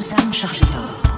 deux âmes chargées d'or.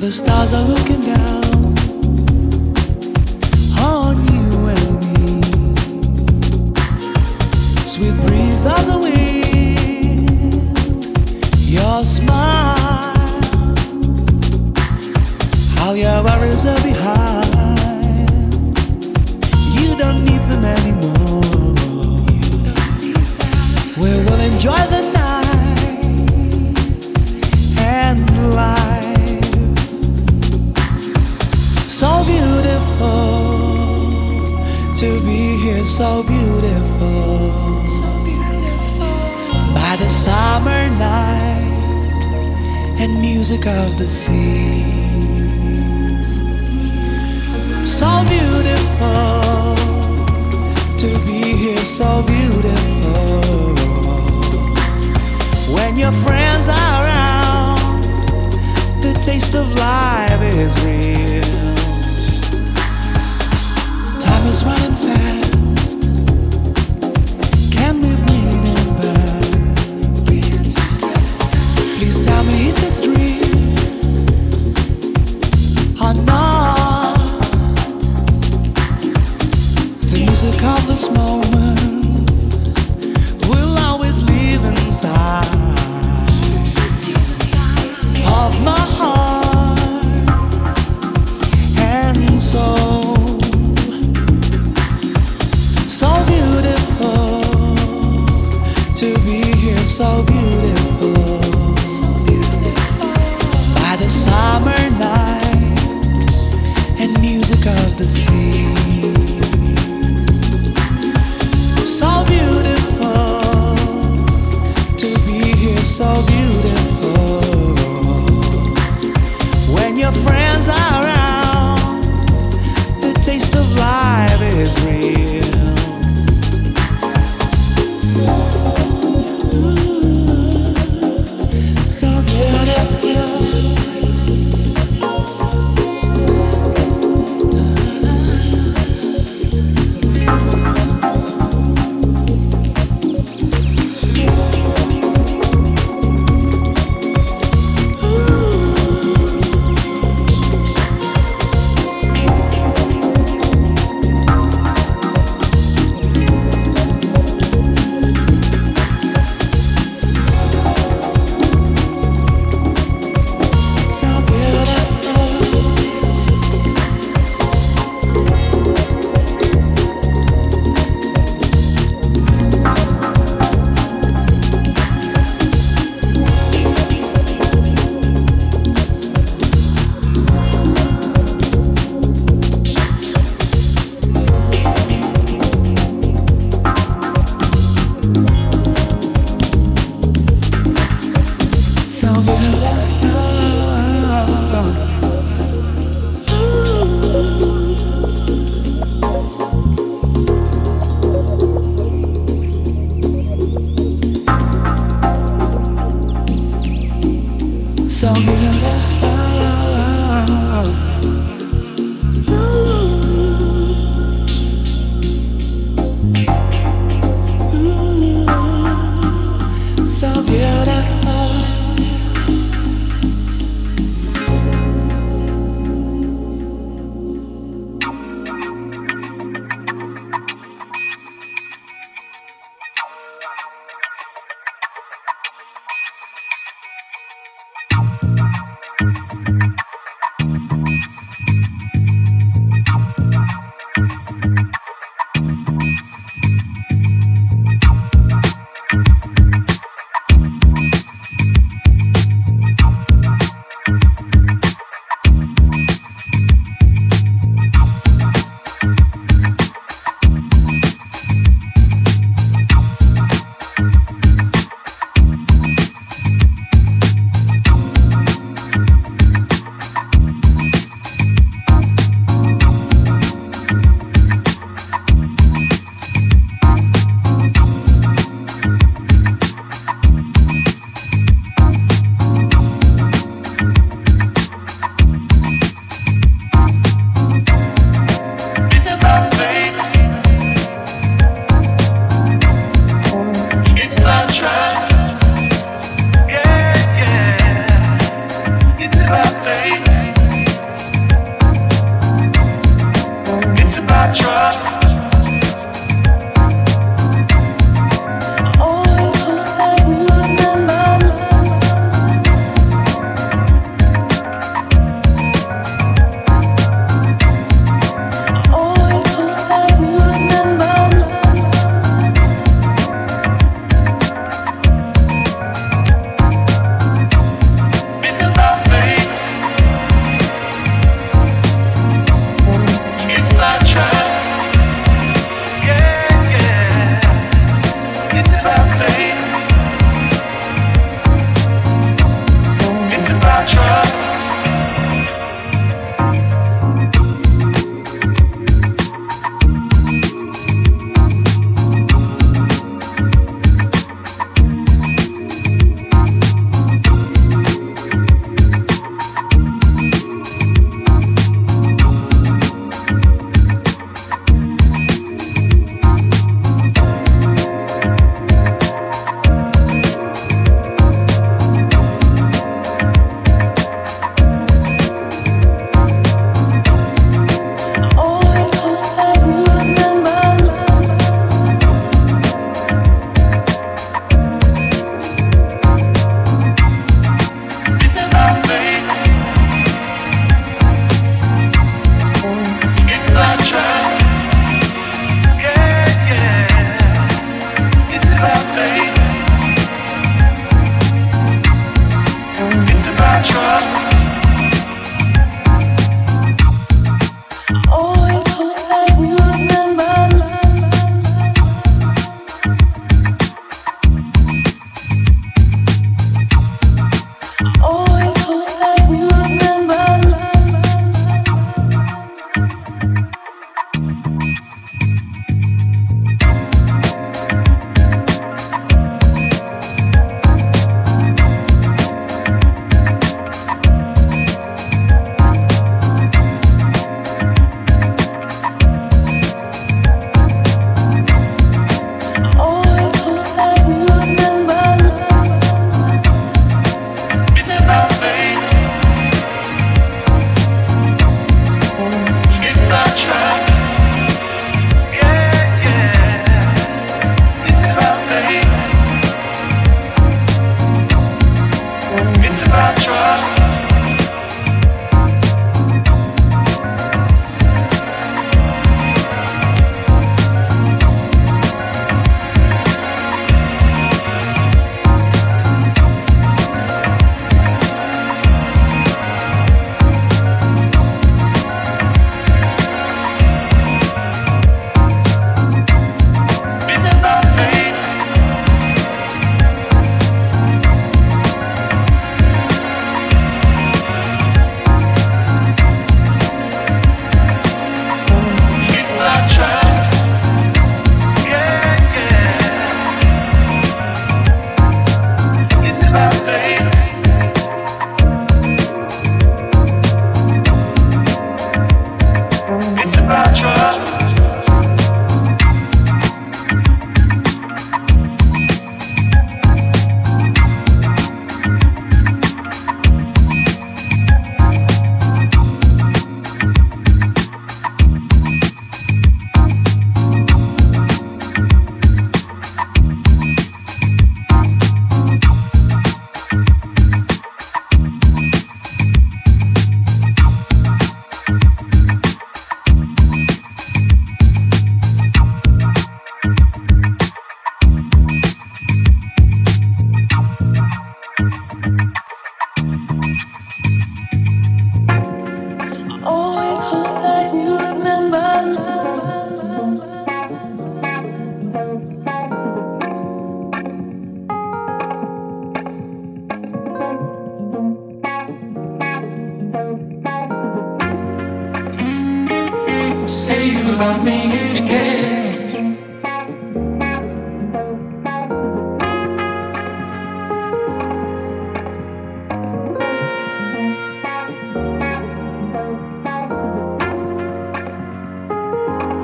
The stars are looking down music of the sea. saw you.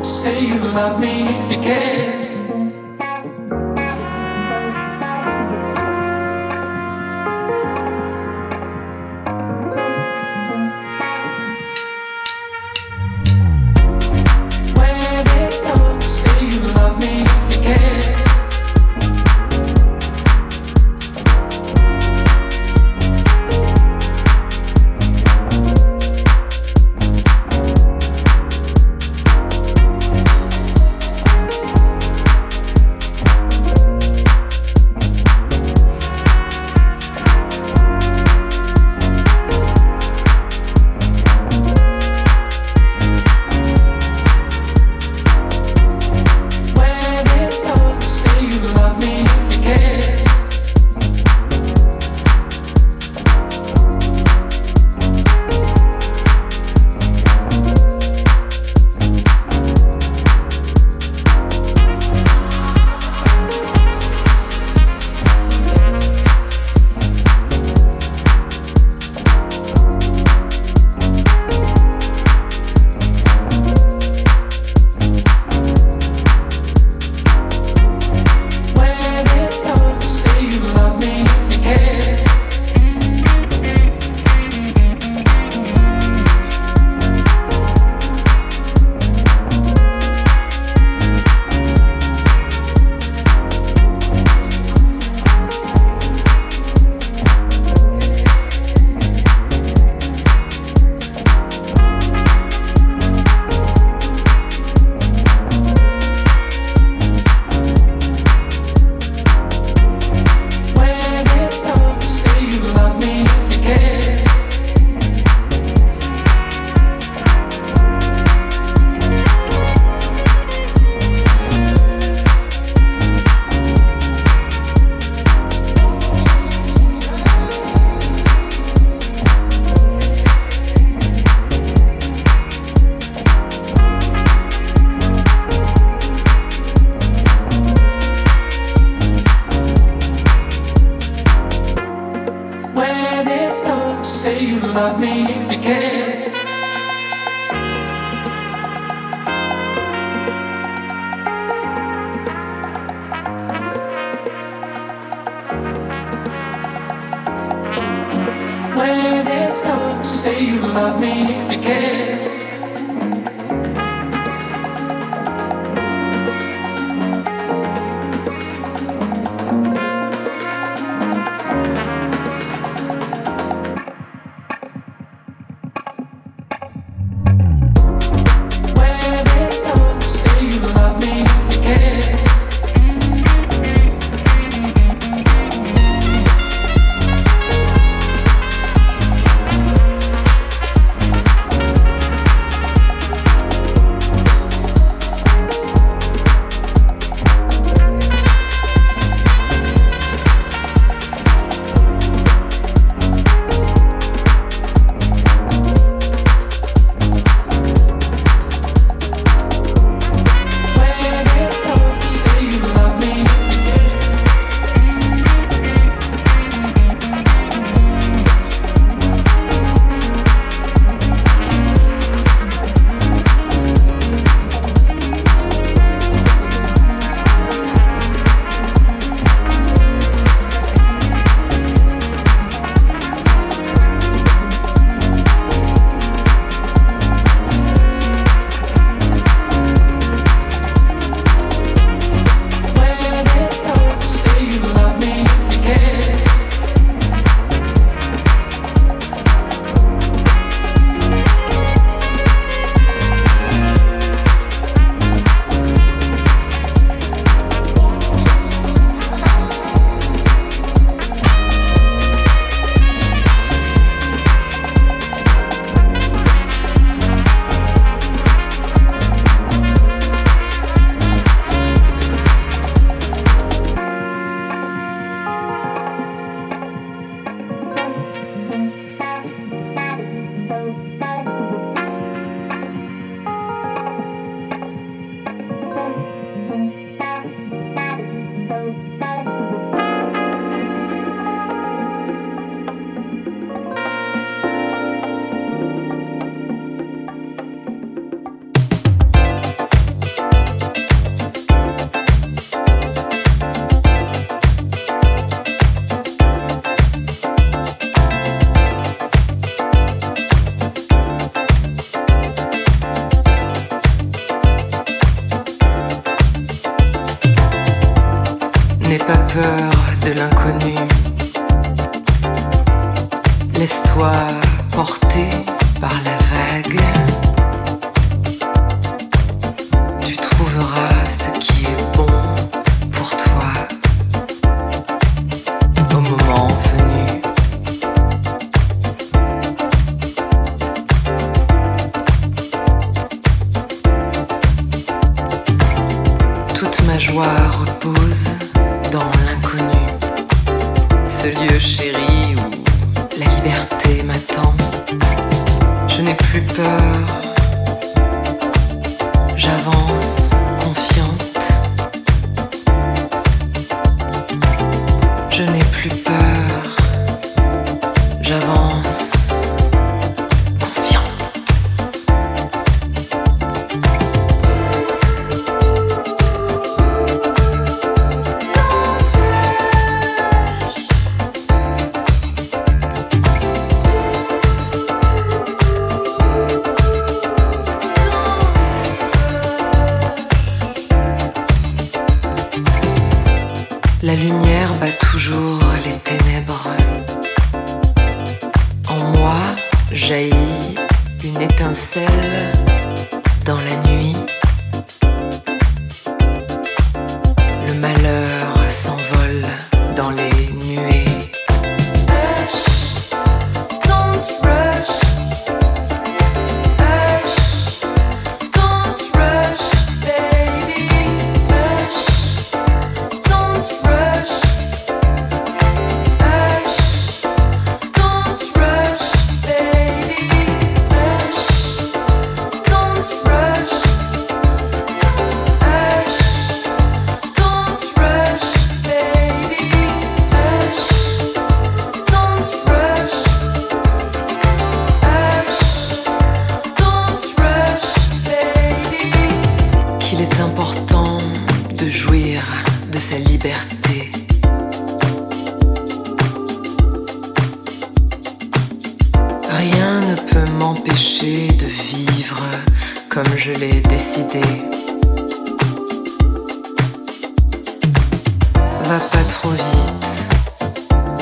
say you love me again.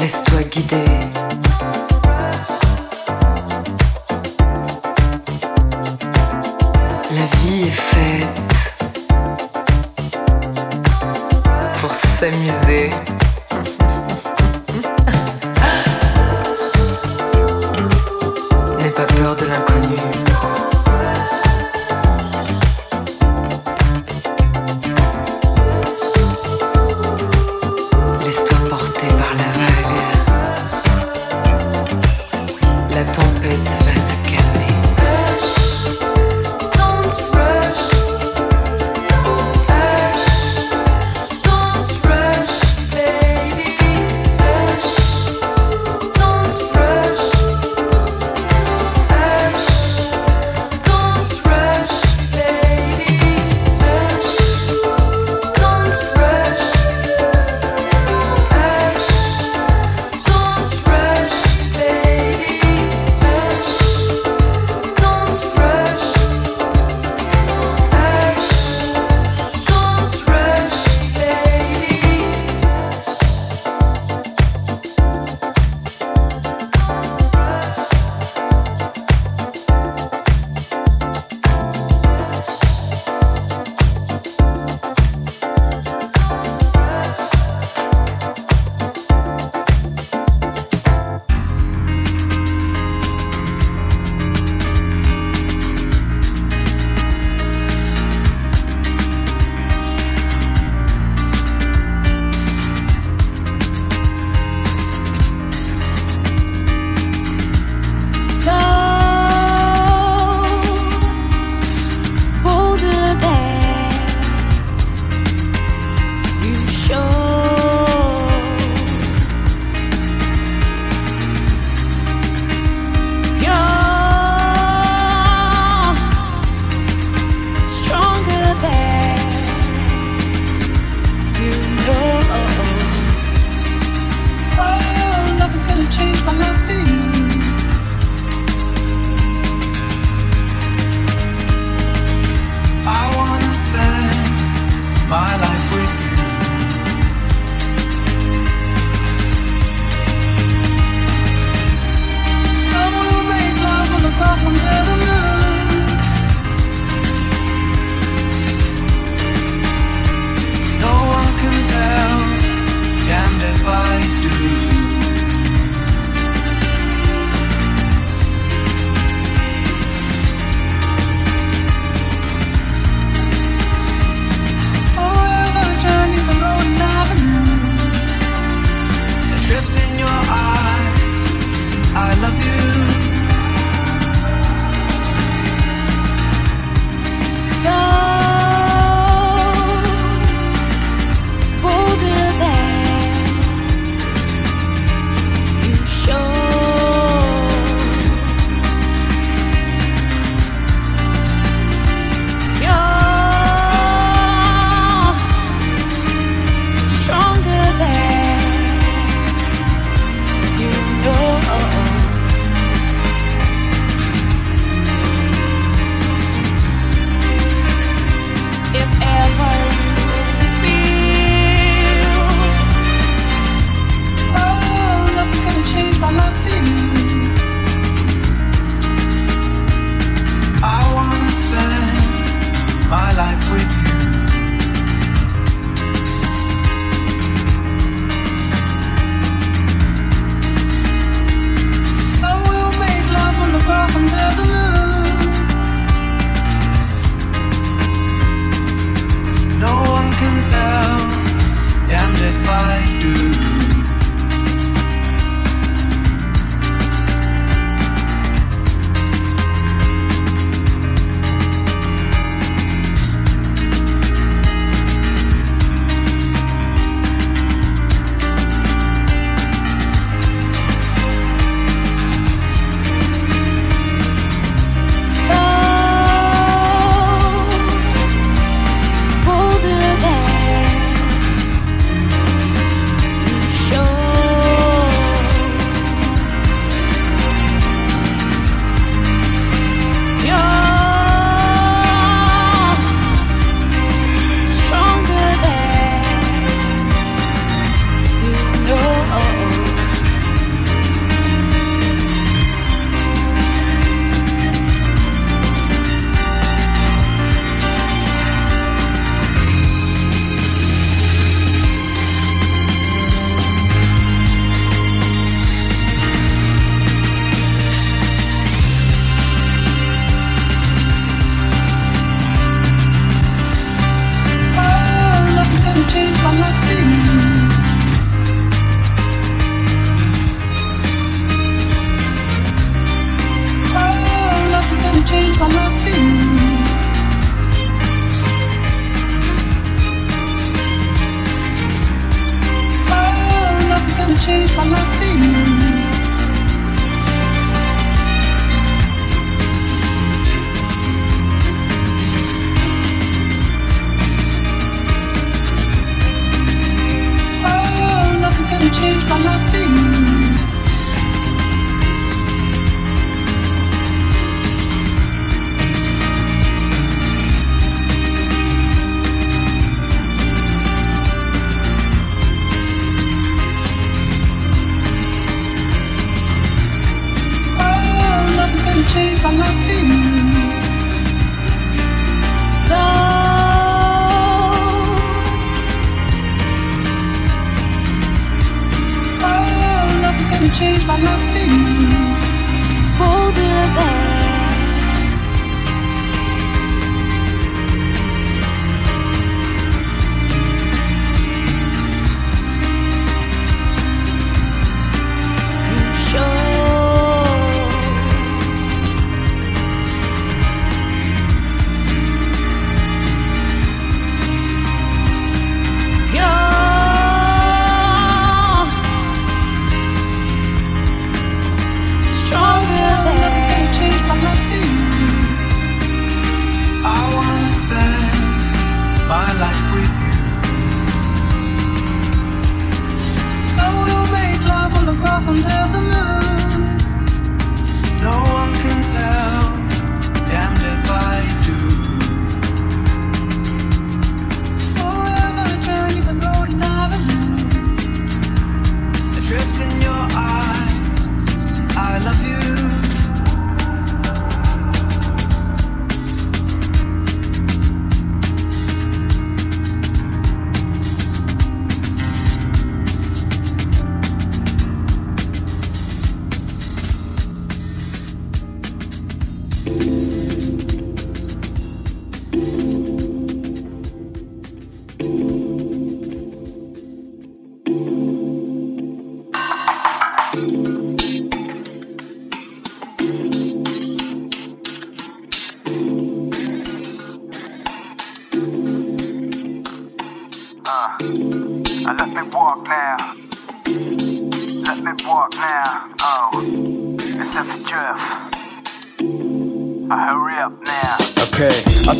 Laisse-toi guider. La vie est faite pour s'amuser.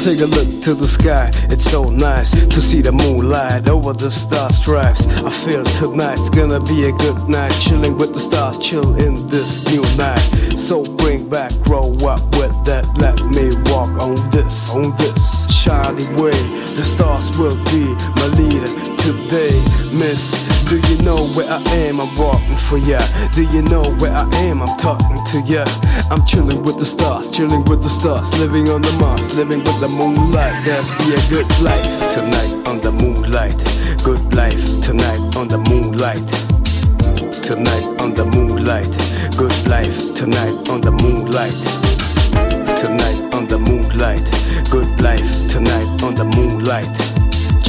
Take a look to the sky, it's so nice to see the moonlight over the star stripes. I feel tonight's gonna be a good night, chilling with the stars, chill in this new night. So bring back, grow up with that, let me walk on this, on this shiny way. The stars will be my leader today, miss. Know where I am? I'm walking for ya. Do you know where I am? I'm talking to ya. I'm chilling with the stars, chilling with the stars, living on the Mars, living with the moonlight. That's be a good life tonight on the moonlight. Good life tonight on the moonlight. Tonight on the moonlight. Good life tonight on the moonlight. Tonight on the moonlight. Good life tonight on the moonlight.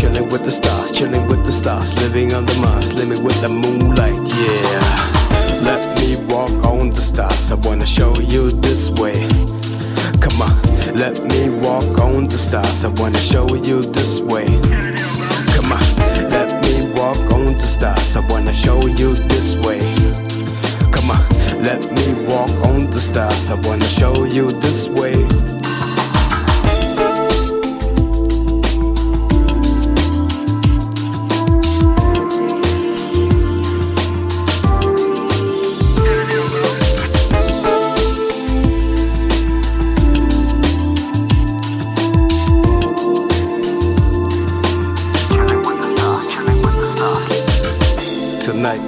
Chilling with the stars, chilling with the stars, living on the Mars, living with the moonlight, yeah. Let me walk on the stars, I wanna show you this way. Come on, let me walk on the stars, I wanna show you this way. Come on, let me walk on the stars, I wanna show you this way. Come on, let me walk on the stars, I wanna show you this way.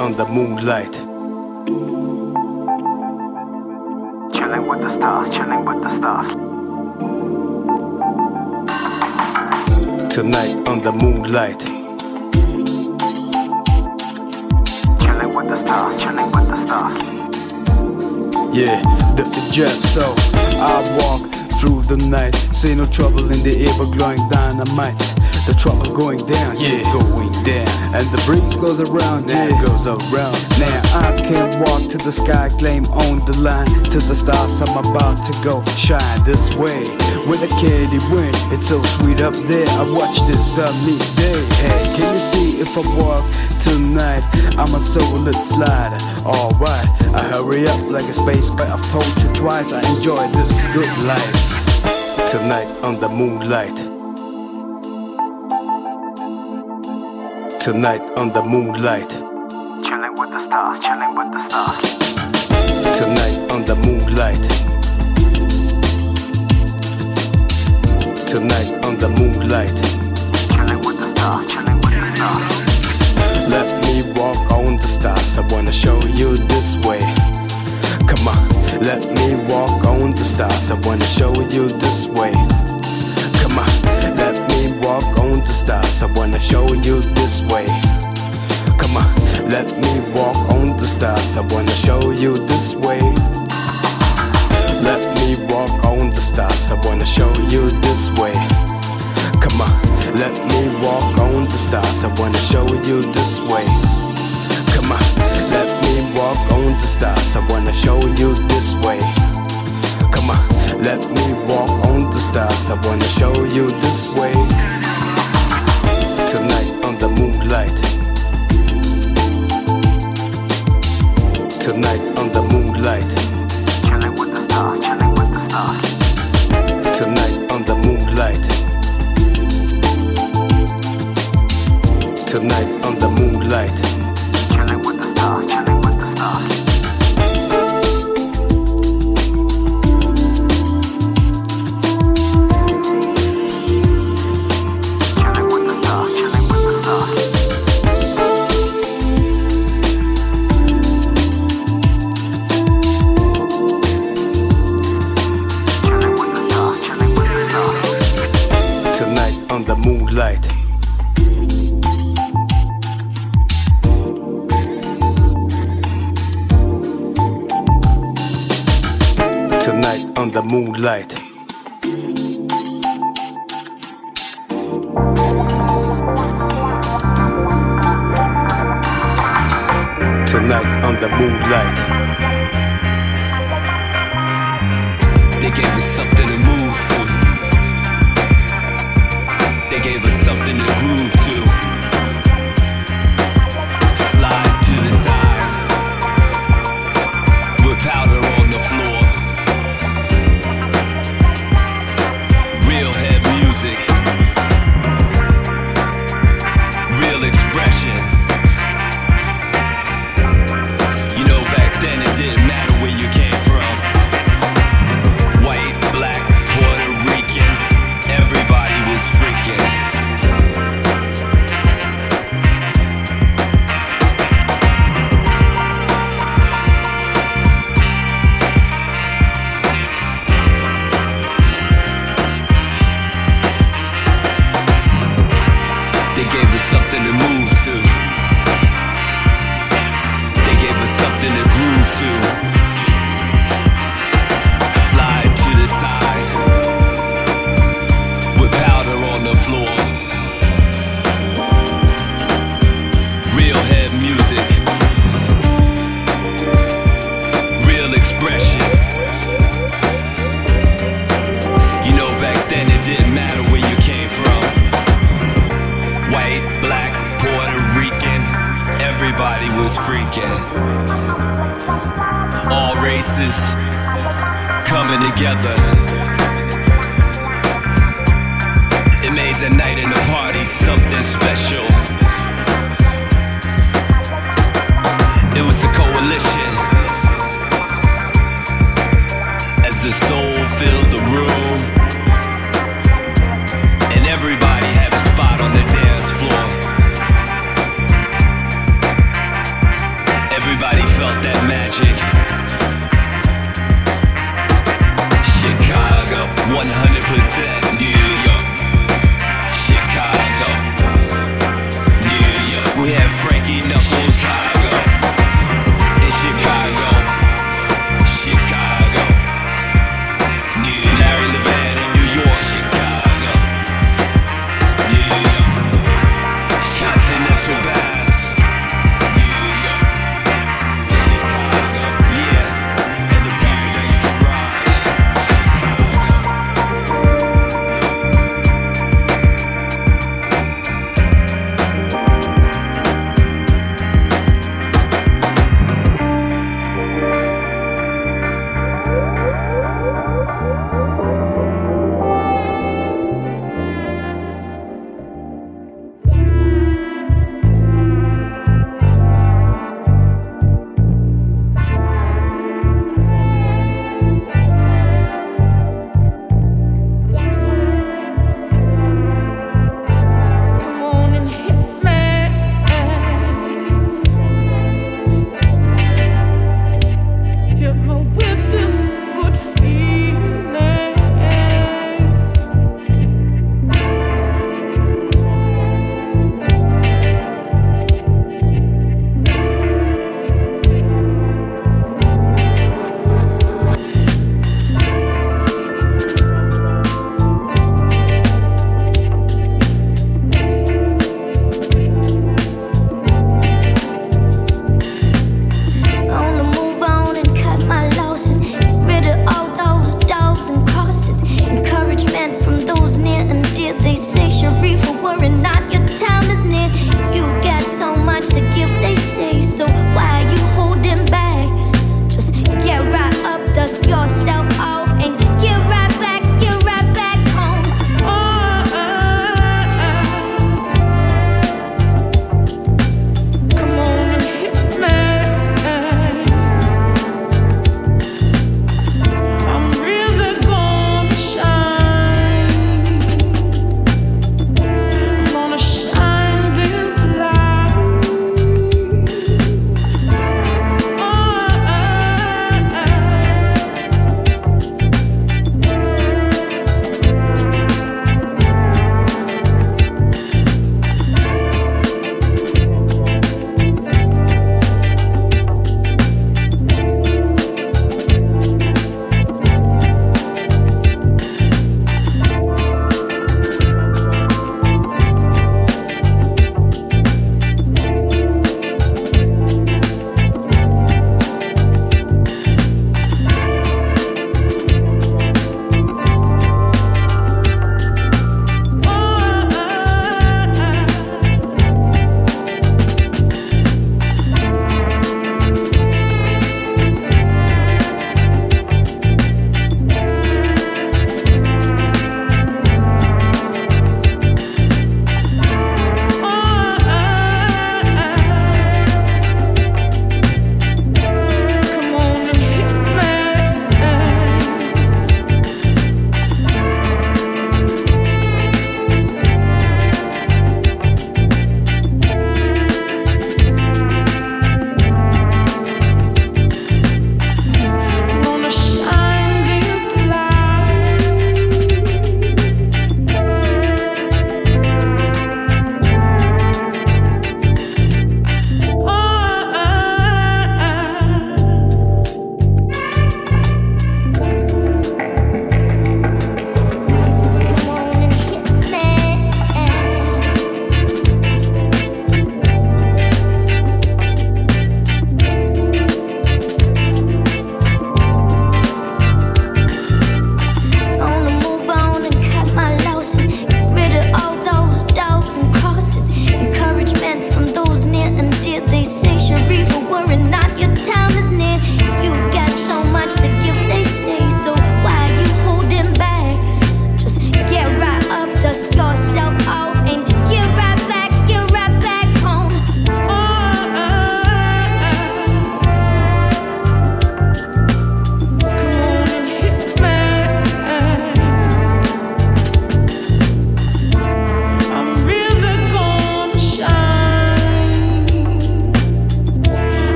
On the moonlight. Chilling with the stars, chilling with the stars. Tonight on the moonlight. Chilling with the stars, chilling with the stars. Yeah, the jet, so I walk through the night. See no trouble in the air, but glowing dynamite. The trouble going down, yeah, going down. And the breeze goes around, yeah, it goes around. Now I can walk to the sky, claim on the line. To the stars, I'm about to go shine this way. With a candy wind, it's so sweet up there. I watch this uh, sunny day. Hey, can you see if I walk tonight? I'm a solid slider. Alright, I hurry up like a space but I've told you twice, I enjoy this good life. Tonight on the moonlight. Tonight on the moonlight. Chilling with the stars, chilling with the stars. Tonight on the moonlight. Tonight on the moonlight. Chilling with the stars, chilling with the stars. Let me walk on the stars. I wanna show you this way. Come on, let me walk on the stars. I wanna show you this way. The stars. I wanna show you this way. Come on, let me walk on the stars. I wanna show you this way. Let me walk on the stars. I wanna show you this way. Come on, let me walk on the stars. I wanna show you this way. Come on, let me walk on the stars. I wanna show you this way. Come on, let me walk on the stars. I wanna show you this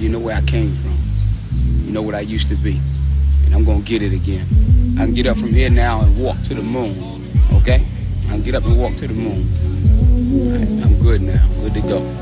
You know where I came from. You know what I used to be. And I'm gonna get it again. I can get up from here now and walk to the moon. Okay? I can get up and walk to the moon. Right, I'm good now. Good to go.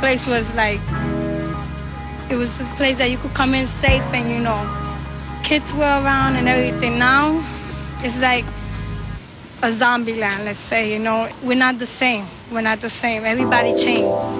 Place was like, it was a place that you could come in safe and, you know, kids were around and everything. Now, it's like a zombie land, let's say, you know. We're not the same. We're not the same. Everybody changed.